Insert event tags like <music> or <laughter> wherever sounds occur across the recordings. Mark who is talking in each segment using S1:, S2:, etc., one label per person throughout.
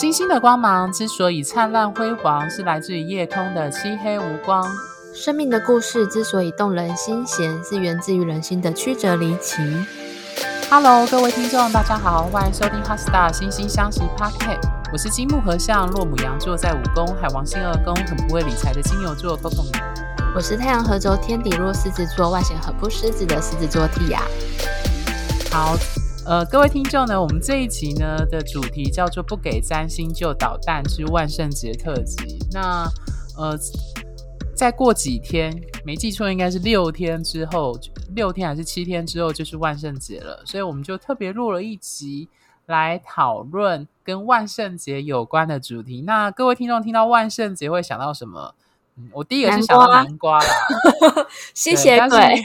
S1: 星星的光芒之所以灿烂辉煌，是来自于夜空的漆黑无光。
S2: 生命的故事之所以动人心弦，是源自于人心的曲折离奇。
S1: Hello，各位听众，大家好，欢迎收听《HeartStar 心星相惜 Pocket，》。我是金木合相，落母羊座在五宫，海王星二宫，很不会理财的金牛座 Coco 米。
S2: 我是太阳合轴天底落狮子座，外显很不狮子的狮子座 Tia。
S1: 好。呃，各位听众呢，我们这一集呢的主题叫做“不给三星就捣蛋”，之万圣节特辑。那呃，再过几天，没记错应该是六天之后，六天还是七天之后就是万圣节了，所以我们就特别录了一集来讨论跟万圣节有关的主题。那各位听众听到万圣节会想到什么？嗯，我第一个是想到南瓜啦，
S2: 吸血鬼。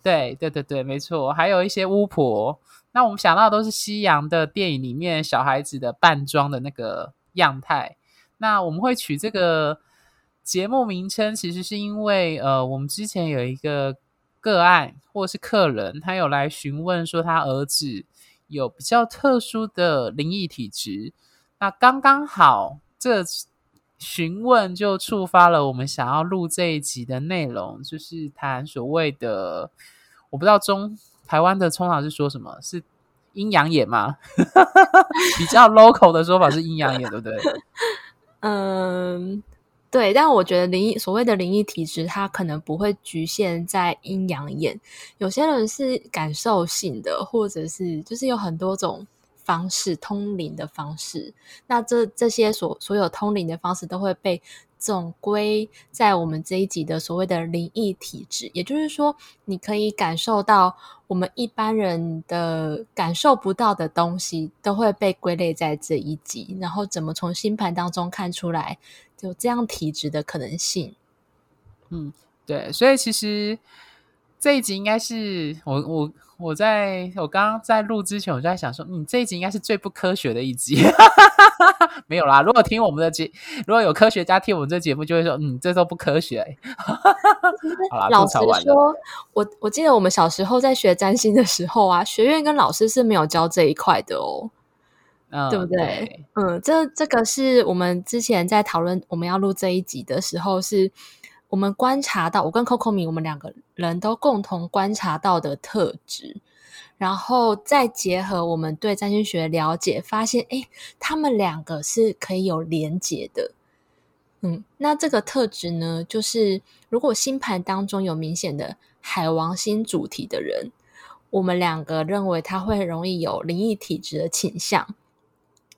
S1: 对对 <laughs> 对对，没错，还有一些巫婆。那我们想到的都是西洋的电影里面小孩子的扮装的那个样态。那我们会取这个节目名称，其实是因为呃，我们之前有一个个案或是客人，他有来询问说他儿子有比较特殊的灵异体质。那刚刚好，这询问就触发了我们想要录这一集的内容，就是谈所谓的我不知道中。台湾的通常是说什么？是阴阳眼吗？<laughs> 比较 local 的说法是阴阳眼，对不对？
S2: 嗯，对。但我觉得灵异所谓的灵异体质，它可能不会局限在阴阳眼。有些人是感受性的，或者是就是有很多种方式通灵的方式。那这这些所所有通灵的方式都会被。总归在我们这一集的所谓的灵异体质，也就是说，你可以感受到我们一般人的感受不到的东西，都会被归类在这一集。然后，怎么从星盘当中看出来有这样体质的可能性？
S1: 嗯，对，所以其实这一集应该是我我。我在我刚刚在录之前，我就在想说，嗯，这一集应该是最不科学的一集，<laughs> 没有啦。如果听我们的节，如果有科学家听我们这节目，就会说，嗯，这都不科学、欸。<laughs> 好啦，
S2: 老实说，我我记得我们小时候在学占星的时候啊，学院跟老师是没有教这一块的哦，嗯，对不对？对嗯，这这个是我们之前在讨论我们要录这一集的时候是。我们观察到，我跟 Coco 米，我们两个人都共同观察到的特质，然后再结合我们对占星学了解，发现，诶，他们两个是可以有连结的。嗯，那这个特质呢，就是如果星盘当中有明显的海王星主题的人，我们两个认为他会容易有灵异体质的倾向。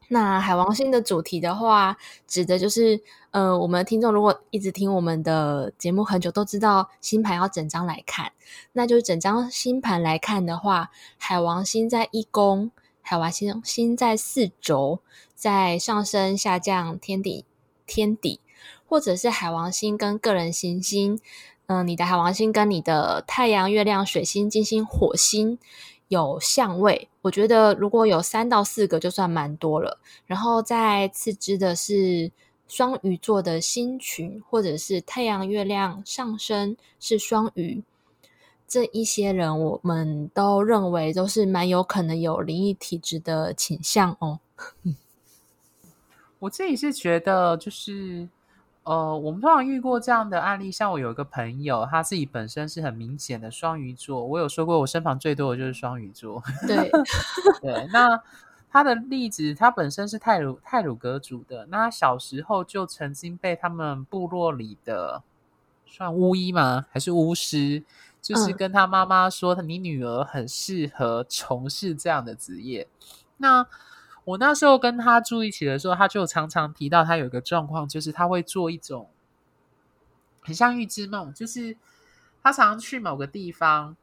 S2: 那海王星的主题的话，指的就是，呃，我们听众如果一直听我们的节目很久，都知道星盘要整张来看，那就是整张星盘来看的话，海王星在一宫，海王星星在四轴，在上升、下降、天底、天底，或者是海王星跟个人行星，嗯、你的海王星跟你的太阳、月亮、水星、金星、火星。有相位，我觉得如果有三到四个就算蛮多了。然后再次之的是双鱼座的星群，或者是太阳、月亮上升是双鱼，这一些人我们都认为都是蛮有可能有灵异体质的倾向哦。<laughs>
S1: 我自己是觉得就是。呃，我们通常遇过这样的案例，像我有一个朋友，他自己本身是很明显的双鱼座。我有说过，我身旁最多的就是双鱼座。
S2: 对 <laughs>
S1: 对，那他的例子，他本身是泰鲁泰鲁阁族的，那他小时候就曾经被他们部落里的算巫医吗？还是巫师？就是跟他妈妈说，你女儿很适合从事这样的职业。那我那时候跟他住一起的时候，他就常常提到他有一个状况，就是他会做一种很像预知梦，就是他常常去某个地方，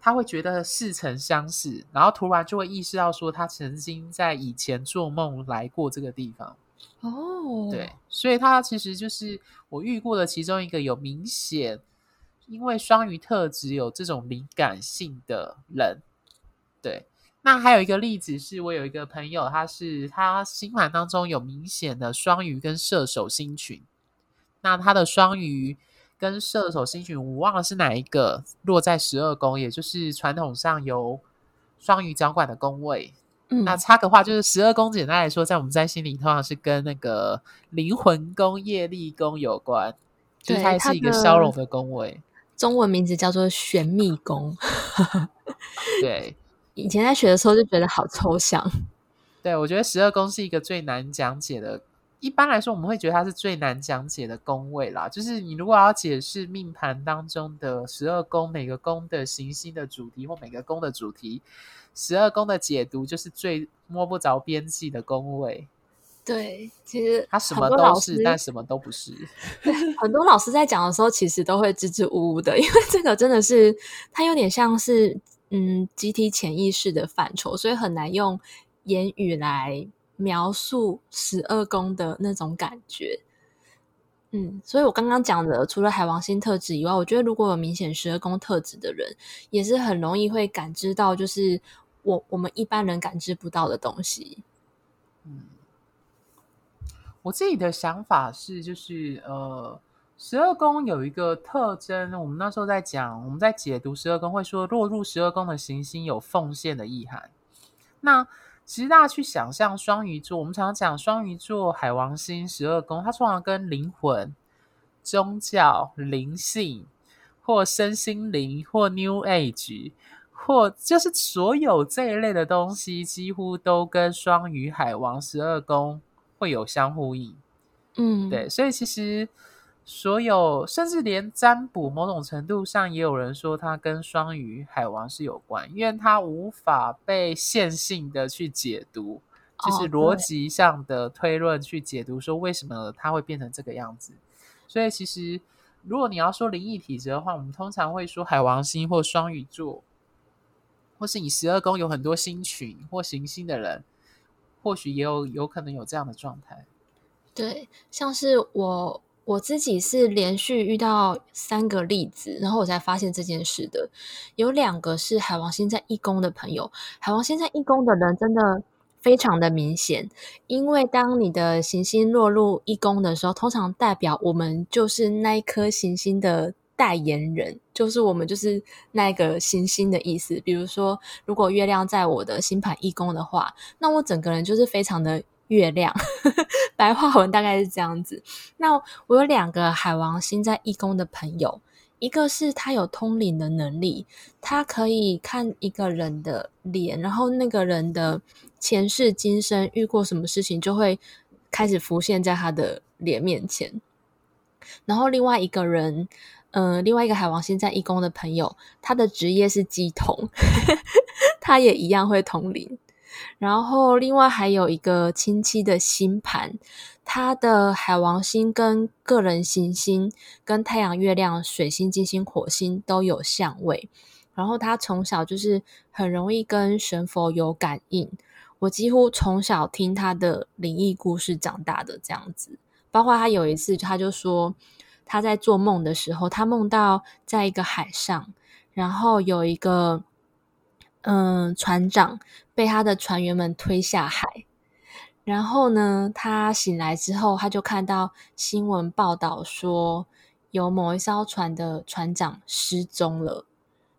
S1: 他会觉得似曾相识，然后突然就会意识到说他曾经在以前做梦来过这个地方。
S2: 哦，
S1: 对，所以他其实就是我遇过的其中一个有明显因为双鱼特质有这种灵感性的人，对。那还有一个例子是，我有一个朋友，他是他星盘当中有明显的双鱼跟射手星群。那他的双鱼跟射手星群，我忘了是哪一个落在十二宫，也就是传统上由双鱼掌管的宫位。
S2: 嗯，
S1: 那插个话，就是十二宫简单来说，在我们占星里，通常是跟那个灵魂宫、业力宫有关，就是它是一个消融的宫位。
S2: 中文名字叫做玄秘宫。<laughs>
S1: 对，
S2: 以前在学的时候就觉得好抽象。<laughs>
S1: 对，我觉得十二宫是一个最难讲解的。一般来说，我们会觉得它是最难讲解的宫位啦。就是你如果要解释命盘当中的十二宫，每个宫的行星的主题或每个宫的主题。十二宫的解读就是最摸不着边际的宫位。
S2: 对，其实
S1: 他什么都是，但什么都不是。<laughs>
S2: 很多老师在讲的时候，其实都会支支吾吾的，因为这个真的是它有点像是嗯集体潜意识的范畴，所以很难用言语来描述十二宫的那种感觉。嗯，所以我刚刚讲的，除了海王星特质以外，我觉得如果有明显十二宫特质的人，也是很容易会感知到，就是。我我们一般人感知不到的东西。
S1: 嗯，我自己的想法是，就是呃，十二宫有一个特征，我们那时候在讲，我们在解读十二宫会说，落入十二宫的行星有奉献的意涵。那其实大家去想象双鱼座，我们常常讲双鱼座海王星十二宫，它通常跟灵魂、宗教、灵性或身心灵或 New Age。或就是所有这一类的东西，几乎都跟双鱼、海王、十二宫会有相呼应。
S2: 嗯，
S1: 对，所以其实所有，甚至连占卜，某种程度上也有人说它跟双鱼、海王是有关，因为它无法被线性的去解读，就是逻辑上的推论去解读，说为什么它会变成这个样子。所以其实，如果你要说灵异体质的话，我们通常会说海王星或双鱼座。或是你十二宫有很多星群或行星的人，或许也有有可能有这样的状态。
S2: 对，像是我我自己是连续遇到三个例子，然后我才发现这件事的。有两个是海王星在一宫的朋友，海王星在一宫的人真的非常的明显，因为当你的行星落入一宫的时候，通常代表我们就是那一颗行星的。代言人就是我们，就是那个行星的意思。比如说，如果月亮在我的星盘一宫的话，那我整个人就是非常的月亮。<laughs> 白话文大概是这样子。那我有两个海王星在义工的朋友，一个是他有通灵的能力，他可以看一个人的脸，然后那个人的前世今生遇过什么事情，就会开始浮现在他的脸面前。然后另外一个人。嗯、另外一个海王星在义工的朋友，他的职业是乩童，<laughs> 他也一样会通灵。然后另外还有一个亲戚的星盘，他的海王星跟个人行星、跟太阳、月亮、水星、金星、火星都有相位。然后他从小就是很容易跟神佛有感应，我几乎从小听他的灵异故事长大的这样子。包括他有一次，他就说。他在做梦的时候，他梦到在一个海上，然后有一个嗯船长被他的船员们推下海，然后呢，他醒来之后，他就看到新闻报道说有某一艘船的船长失踪了，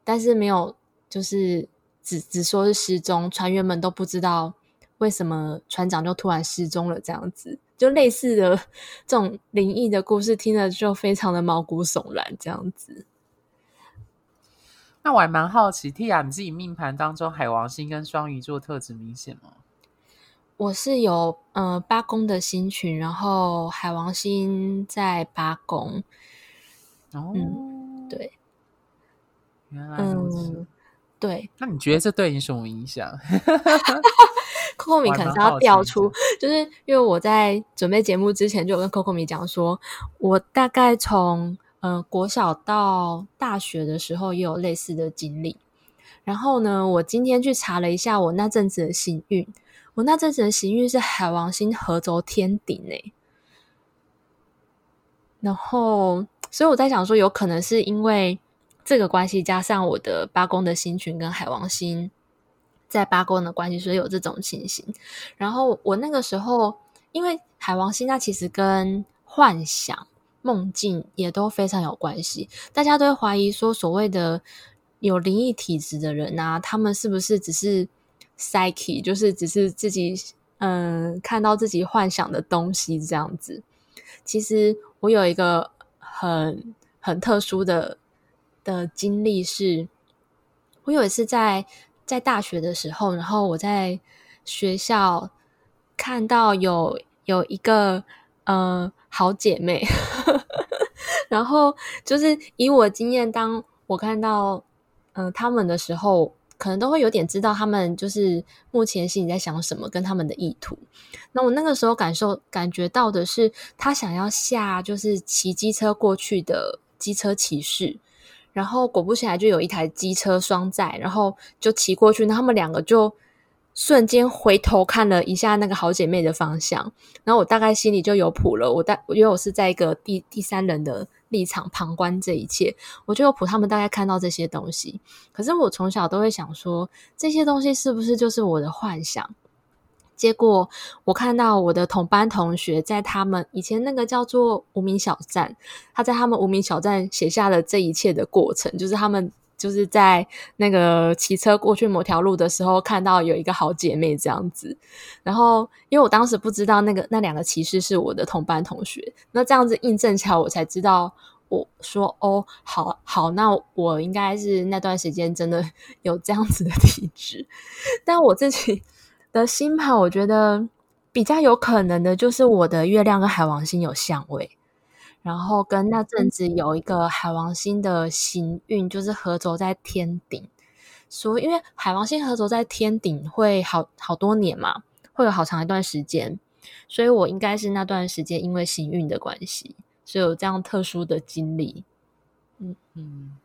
S2: 但是没有，就是只只说是失踪，船员们都不知道为什么船长就突然失踪了这样子。就类似的 <laughs> 这种灵异的故事，听了就非常的毛骨悚然，这样子。
S1: 那我还蛮好奇，Tia，你自己命盘当中海王星跟双鱼座特质明显吗？
S2: 我是有呃八宫的星群，然后海王星在八宫。
S1: 哦、
S2: 嗯，对，
S1: 原来如此。
S2: 嗯，对。
S1: 那你觉得这对你什么影响？<laughs>
S2: Coco <laughs> 米可能是要调出，就是因为我在准备节目之前就有跟 Coco 米讲说，我大概从呃国小到大学的时候也有类似的经历。然后呢，我今天去查了一下我那阵子的行运，我那阵子的行运是海王星合轴天顶诶。然后，所以我在想说，有可能是因为这个关系，加上我的八宫的星群跟海王星。在八宫的关系，所以有这种情形。然后我那个时候，因为海王星，它其实跟幻想、梦境也都非常有关系。大家都会怀疑说，所谓的有灵异体质的人啊，他们是不是只是 psyche，就是只是自己嗯看到自己幻想的东西这样子。其实我有一个很很特殊的的经历是，我有一次在在大学的时候，然后我在学校看到有有一个呃好姐妹，<laughs> 然后就是以我经验，当我看到嗯、他们的时候。可能都会有点知道他们就是目前心里在想什么，跟他们的意图。那我那个时候感受感觉到的是，他想要下就是骑机车过去的机车骑士，然后果不其然就有一台机车双载，然后就骑过去，那他们两个就瞬间回头看了一下那个好姐妹的方向，然后我大概心里就有谱了。我大因为我是在一个第第三人的。立场旁观这一切，我就有谱他们大概看到这些东西。可是我从小都会想说，这些东西是不是就是我的幻想？结果我看到我的同班同学在他们以前那个叫做无名小站，他在他们无名小站写下了这一切的过程，就是他们。就是在那个骑车过去某条路的时候，看到有一个好姐妹这样子，然后因为我当时不知道那个那两个骑士是我的同班同学，那这样子印证起来，我才知道，我说哦，好好，那我应该是那段时间真的 <laughs> 有这样子的体质，但我自己 <laughs> 的星盘，我觉得比较有可能的就是我的月亮跟海王星有相位。然后跟那阵子有一个海王星的行运，就是合轴在天顶，所以因为海王星合轴在天顶会好好多年嘛，会有好长一段时间，所以我应该是那段时间因为行运的关系，所以有这样特殊的经历。嗯嗯，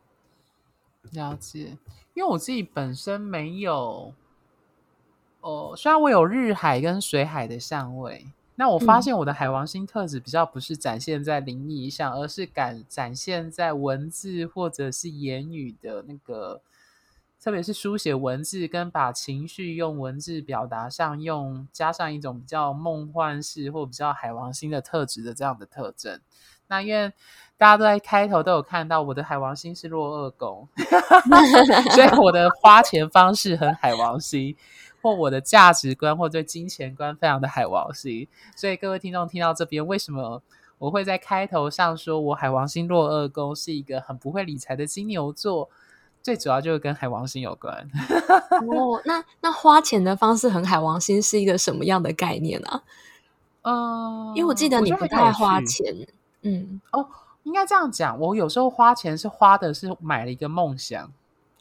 S1: 了解。因为我自己本身没有，哦，虽然我有日海跟水海的相位。那我发现我的海王星特质比较不是展现在灵异上，嗯、而是敢展现在文字或者是言语的那个，特别是书写文字跟把情绪用文字表达上，用加上一种比较梦幻式或比较海王星的特质的这样的特征。那因为大家都在开头都有看到我的海王星是落二宫，<laughs> 所以我的花钱方式很海王星。或我的价值观，或对金钱观非常的海王星，所以各位听众听到这边，为什么我会在开头上说我海王星落二宫是一个很不会理财的金牛座？最主要就是跟海王星有关。
S2: 哦，那那花钱的方式很海王星是一个什么样的概念呢？啊？嗯，因为我记得你不太花钱。嗯，
S1: 哦，应该这样讲，我有时候花钱是花的是买了一个梦想。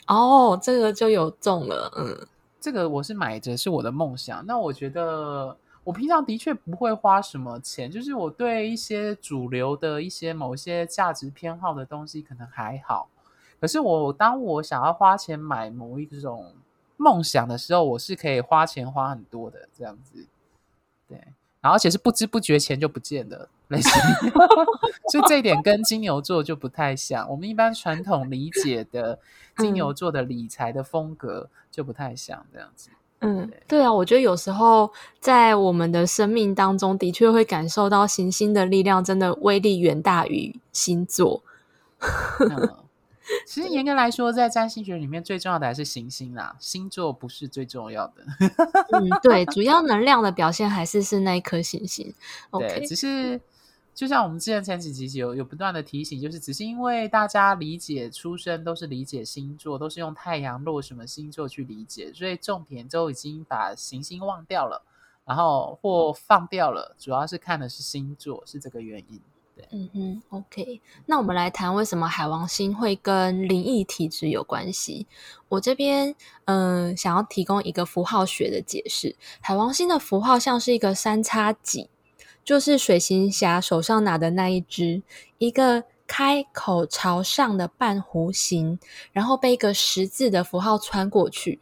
S2: 哦，这个就有中了，嗯。
S1: 这个我是买着是我的梦想，那我觉得我平常的确不会花什么钱，就是我对一些主流的一些某些价值偏好的东西可能还好，可是我当我想要花钱买某一种梦想的时候，我是可以花钱花很多的这样子，对。然后，而且是不知不觉钱就不见了，类似，<laughs> 所以这一点跟金牛座就不太像。我们一般传统理解的 <laughs> 金牛座的理财的风格就不太像这样子。
S2: 嗯，对啊，我觉得有时候在我们的生命当中，的确会感受到行星的力量，真的威力远大于星座。
S1: 嗯 <laughs> 其实严格来说，在占星学里面最重要的还是行星啦，星座不是最重要的。
S2: 嗯，对，主要能量的表现还是是那一颗行星。
S1: 对.只是就像我们之前前几集有有不断的提醒，就是只是因为大家理解出生都是理解星座，都是用太阳落什么星座去理解，所以重点都已经把行星忘掉了，然后或放掉了，主要是看的是星座，是这个原因。
S2: 对嗯嗯，OK，那我们来谈为什么海王星会跟灵异体质有关系。我这边嗯、想要提供一个符号学的解释。海王星的符号像是一个三叉戟，就是水行侠手上拿的那一只，一个开口朝上的半弧形，然后被一个十字的符号穿过去。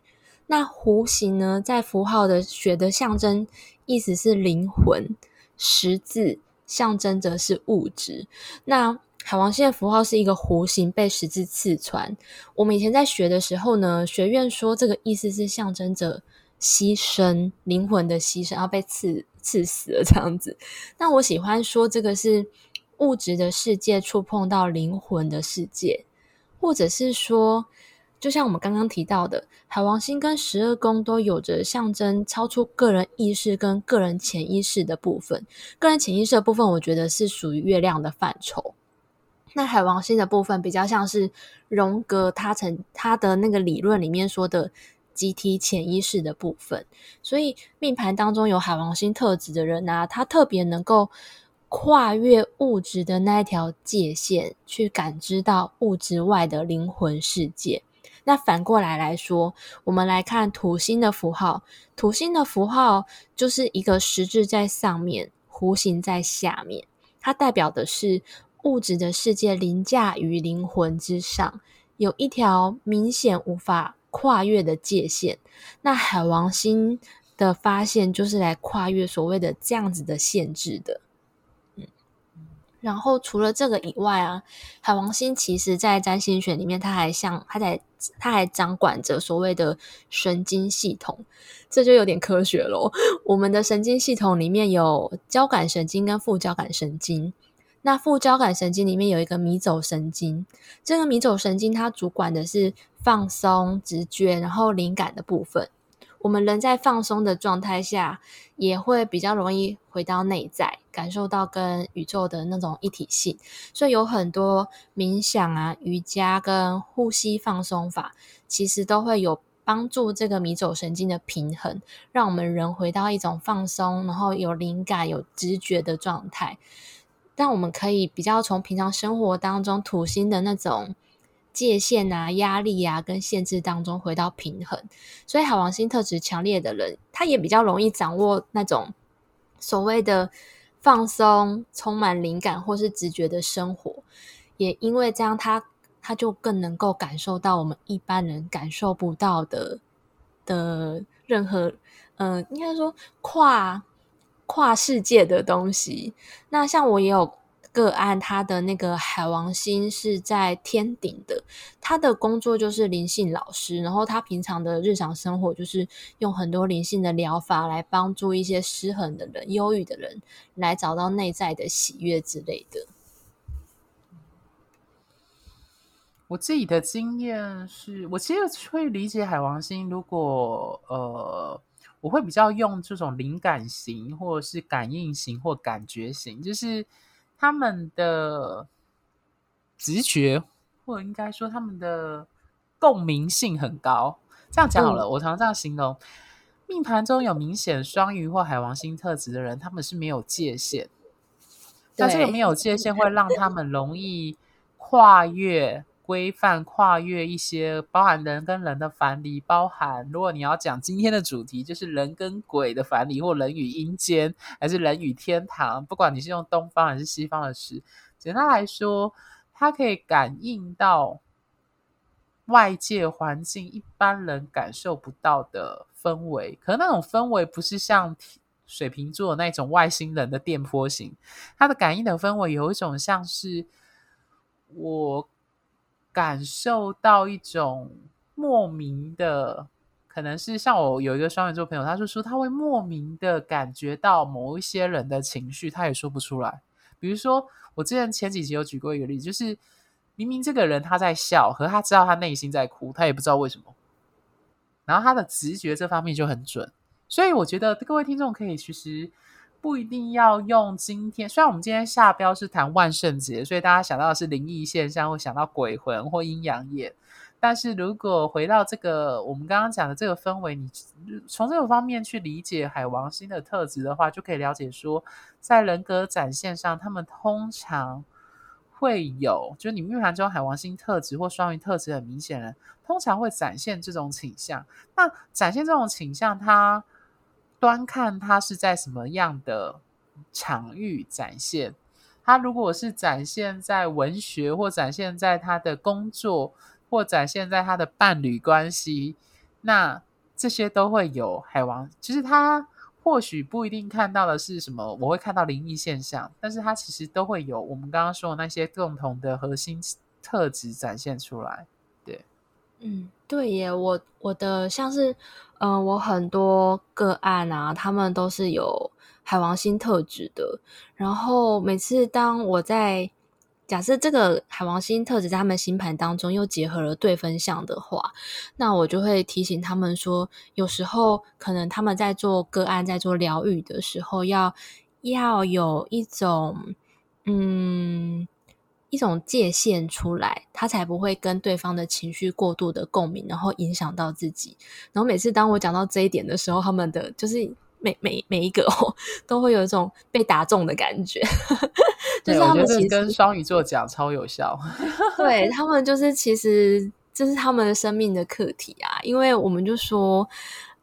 S2: 那弧形呢，在符号的学的象征意思是灵魂，十字。象征着是物质。那海王星的符号是一个弧形被十字刺穿。我们以前在学的时候呢，学院说这个意思是象征着牺牲，灵魂的牺牲，要被刺刺死了这样子。那我喜欢说这个是物质的世界触碰到灵魂的世界，或者是说就像我们刚刚提到的，海王星跟十二宫都有着象征超出个人意识跟个人潜意识的部分。个人潜意识的部分，我觉得是属于月亮的范畴。那海王星的部分比较像是荣格他曾他的那个理论里面说的集体潜意识的部分。所以命盘当中有海王星特质的人啊，他特别能够跨越物质的那一条界限，去感知到物质外的灵魂世界。那反过来来说，我们来看土星的符号。土星的符号就是一个十字在上面，弧形在下面。它代表的是物质的世界凌驾于灵魂之上，有一条明显无法跨越的界限。那海王星的发现就是来跨越所谓的这样子的限制的。嗯然后除了这个以外啊，海王星其实在占星学里面，它还像它在，它还掌管着所谓的神经系统，这就有点科学咯。我们的神经系统里面有交感神经跟副交感神经，那副交感神经里面有一个迷走神经，这个迷走神经它主管的是放松、直觉，然后灵感的部分。我们人在放松的状态下，也会比较容易回到内在，感受到跟宇宙的那种一体性。所以有很多冥想啊、瑜伽跟呼吸放松法，其实都会有帮助这个迷走神经的平衡，让我们人回到一种放松，然后有灵感、有直觉的状态。但我们可以比较从平常生活当中土星的那种。界限啊、压力啊，跟限制当中回到平衡，所以海王星特质强烈的人，他也比较容易掌握那种所谓的放松、充满灵感或是直觉的生活。也因为这样他，他就更能够感受到我们一般人感受不到的的任何，嗯、应该说跨跨世界的东西。那像我也有。个案，他的那个海王星是在天顶的，他的工作就是灵性老师，然后他平常的日常生活就是用很多灵性的疗法来帮助一些失衡的人、忧郁的人来找到内在的喜悦之类的。
S1: 我自己的经验是，我其实会理解海王星，如果呃，我会比较用这种灵感型，或者是感应型，或感觉型，就是。他们的直觉，或者应该说他们的共鸣性很高。这样讲好了，嗯、我常常这样形容：命盘中有明显双鱼或海王星特质的人，他们是没有界限。那这个没有界限会让他们容易跨越。规范跨越一些包含人跟人的藩篱，包含如果你要讲今天的主题，就是人跟鬼的藩篱，或人与阴间，还是人与天堂，不管你是用东方还是西方的词，简单来说，它可以感应到外界环境一般人感受不到的氛围，可能那种氛围不是像水瓶座那种外星人的电波型，它的感应的氛围有一种像是我。感受到一种莫名的，可能是像我有一个双鱼座朋友，他就说他会莫名的感觉到某一些人的情绪，他也说不出来。比如说，我之前前几集有举过一个例子，就是明明这个人他在笑，可是他知道他内心在哭，他也不知道为什么。然后他的直觉这方面就很准，所以我觉得各位听众可以其实。不一定要用今天，虽然我们今天下标是谈万圣节，所以大家想到的是灵异现象，会想到鬼魂或阴阳眼。但是如果回到这个我们刚刚讲的这个氛围，你从这个方面去理解海王星的特质的话，就可以了解说，在人格展现上，他们通常会有，就是你命盘中海王星特质或双鱼特质很明显的，通常会展现这种倾向。那展现这种倾向，它。端看他是在什么样的场域展现。他如果是展现在文学，或展现在他的工作，或展现在他的伴侣关系，那这些都会有海王。其实他或许不一定看到的是什么，我会看到灵异现象，但是他其实都会有我们刚刚说的那些共同的核心特质展现出来。
S2: 嗯，对耶，我我的像是。嗯、呃，我很多个案啊，他们都是有海王星特质的。然后每次当我在假设这个海王星特质在他们星盘当中又结合了对分项的话，那我就会提醒他们说，有时候可能他们在做个案、在做疗愈的时候，要要有一种嗯一种界限出来，他才不会跟对方的情绪过度的共鸣，然后影响到自己。然后每次当我讲到这一点的时候，他们的就是。每每每一个哦，都会有一种被打中的感觉，<laughs> 就是他们其实
S1: 跟双鱼座讲超有效。<laughs>
S2: 对，他们就是其实这是他们的生命的课题啊，因为我们就说，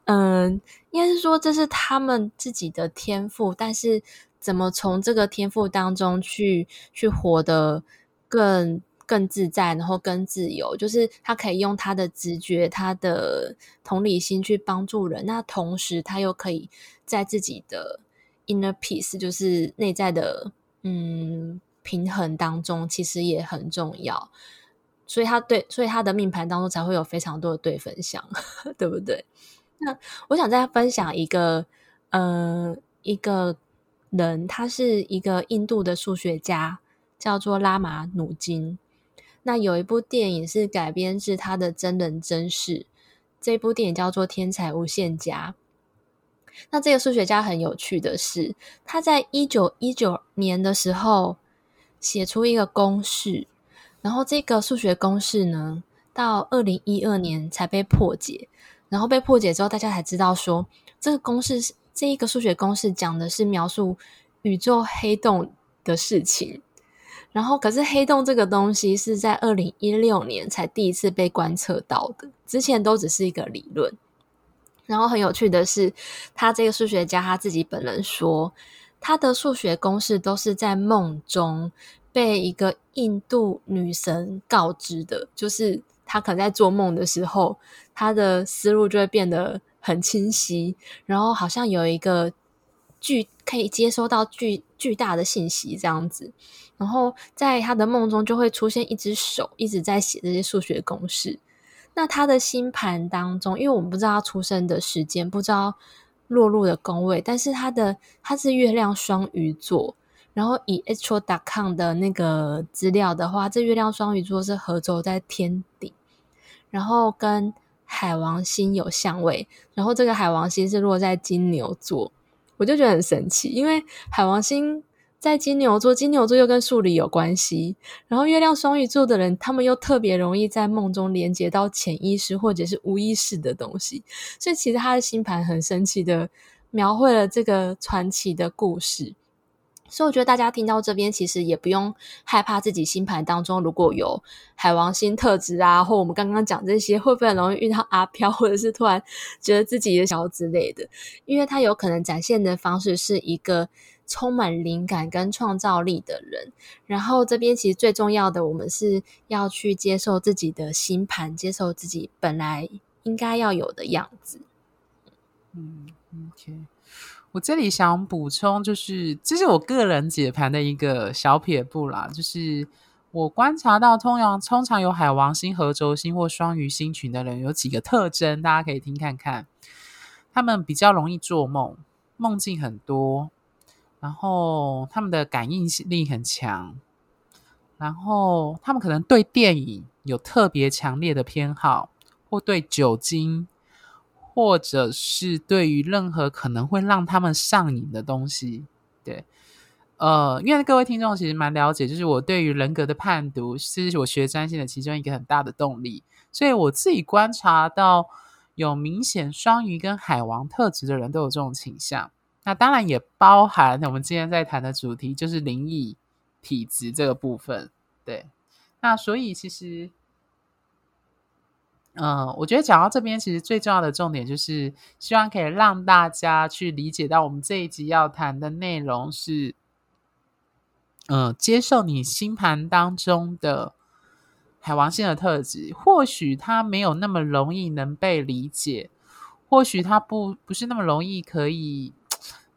S2: 嗯，应该是说这是他们自己的天赋，但是怎么从这个天赋当中去去活得更。更自在，然后更自由，就是他可以用他的直觉、他的同理心去帮助人。那同时，他又可以在自己的 inner peace，就是内在的嗯平衡当中，其实也很重要。所以他对，所以他的命盘当中才会有非常多的对分享，<laughs> 对不对？那我想再分享一个，呃，一个人，他是一个印度的数学家，叫做拉玛努金。那有一部电影是改编自他的真人真事，这部电影叫做《天才无限家》。那这个数学家很有趣的是，他在一九一九年的时候写出一个公式，然后这个数学公式呢，到二零一二年才被破解。然后被破解之后，大家才知道说，这个公式是这一个数学公式讲的是描述宇宙黑洞的事情。然后，可是黑洞这个东西是在二零一六年才第一次被观测到的，之前都只是一个理论。然后很有趣的是，他这个数学家他自己本人说，他的数学公式都是在梦中被一个印度女神告知的，就是他可能在做梦的时候，他的思路就会变得很清晰，然后好像有一个巨可以接收到巨巨大的信息这样子。然后在他的梦中就会出现一只手一直在写这些数学公式。那他的星盘当中，因为我们不知道他出生的时间，不知道落入的宫位，但是他的他是月亮双鱼座。然后以 Astro.com 的那个资料的话，这月亮双鱼座是合轴在天顶，然后跟海王星有相位。然后这个海王星是落在金牛座，我就觉得很神奇，因为海王星。在金牛座，金牛座又跟数理有关系。然后月亮双鱼座的人，他们又特别容易在梦中连接到潜意识或者是无意识的东西。所以其实他的星盘很神奇的描绘了这个传奇的故事。所以我觉得大家听到这边，其实也不用害怕自己星盘当中如果有海王星特质啊，或我们刚刚讲这些，会不会很容易遇到阿飘，或者是突然觉得自己的小之类的？因为他有可能展现的方式是一个。充满灵感跟创造力的人，然后这边其实最重要的，我们是要去接受自己的星盘，接受自己本来应该要有的样子。
S1: 嗯，OK，我这里想补充，就是这是我个人解盘的一个小撇步啦，就是我观察到通常通常有海王星、合轴星或双鱼星群的人有几个特征，大家可以听看看，他们比较容易做梦，梦境很多。然后他们的感应力很强，然后他们可能对电影有特别强烈的偏好，或对酒精，或者是对于任何可能会让他们上瘾的东西。对，呃，因为各位听众其实蛮了解，就是我对于人格的判读是我学占星的其中一个很大的动力，所以我自己观察到有明显双鱼跟海王特质的人都有这种倾向。那当然也包含我们今天在谈的主题，就是灵异体质这个部分。对，那所以其实，嗯、我觉得讲到这边，其实最重要的重点就是，希望可以让大家去理解到，我们这一集要谈的内容是，嗯、接受你星盘当中的海王星的特质，或许它没有那么容易能被理解，或许它不不是那么容易可以。<tsk>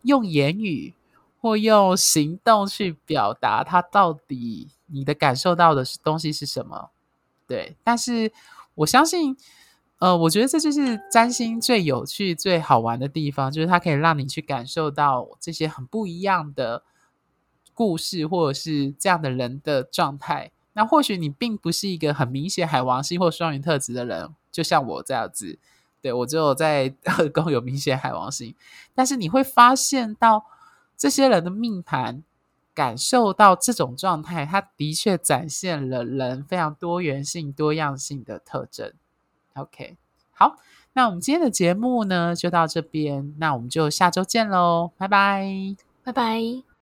S1: 用言语或用行动去表达，它到底你的感受到的是东西是什么？对，但是我相信，呃，我觉得这就是占星最有趣、最好玩的地方，就是它可以让你去感受到这些很不一样的故事或者是这样的人的状态。那或许你并不是一个很明显海王星或双鱼特质的人，就像我这样子。对，我只有在 <laughs> 二宫有明显海王星，但是你会发现到这些人的命盘，感受到这种状态，它的确展现了人非常多元性、多样性的特征。OK，好，那我们今天的节目呢就到这边，那我们就下周见喽，拜拜，
S2: 拜拜。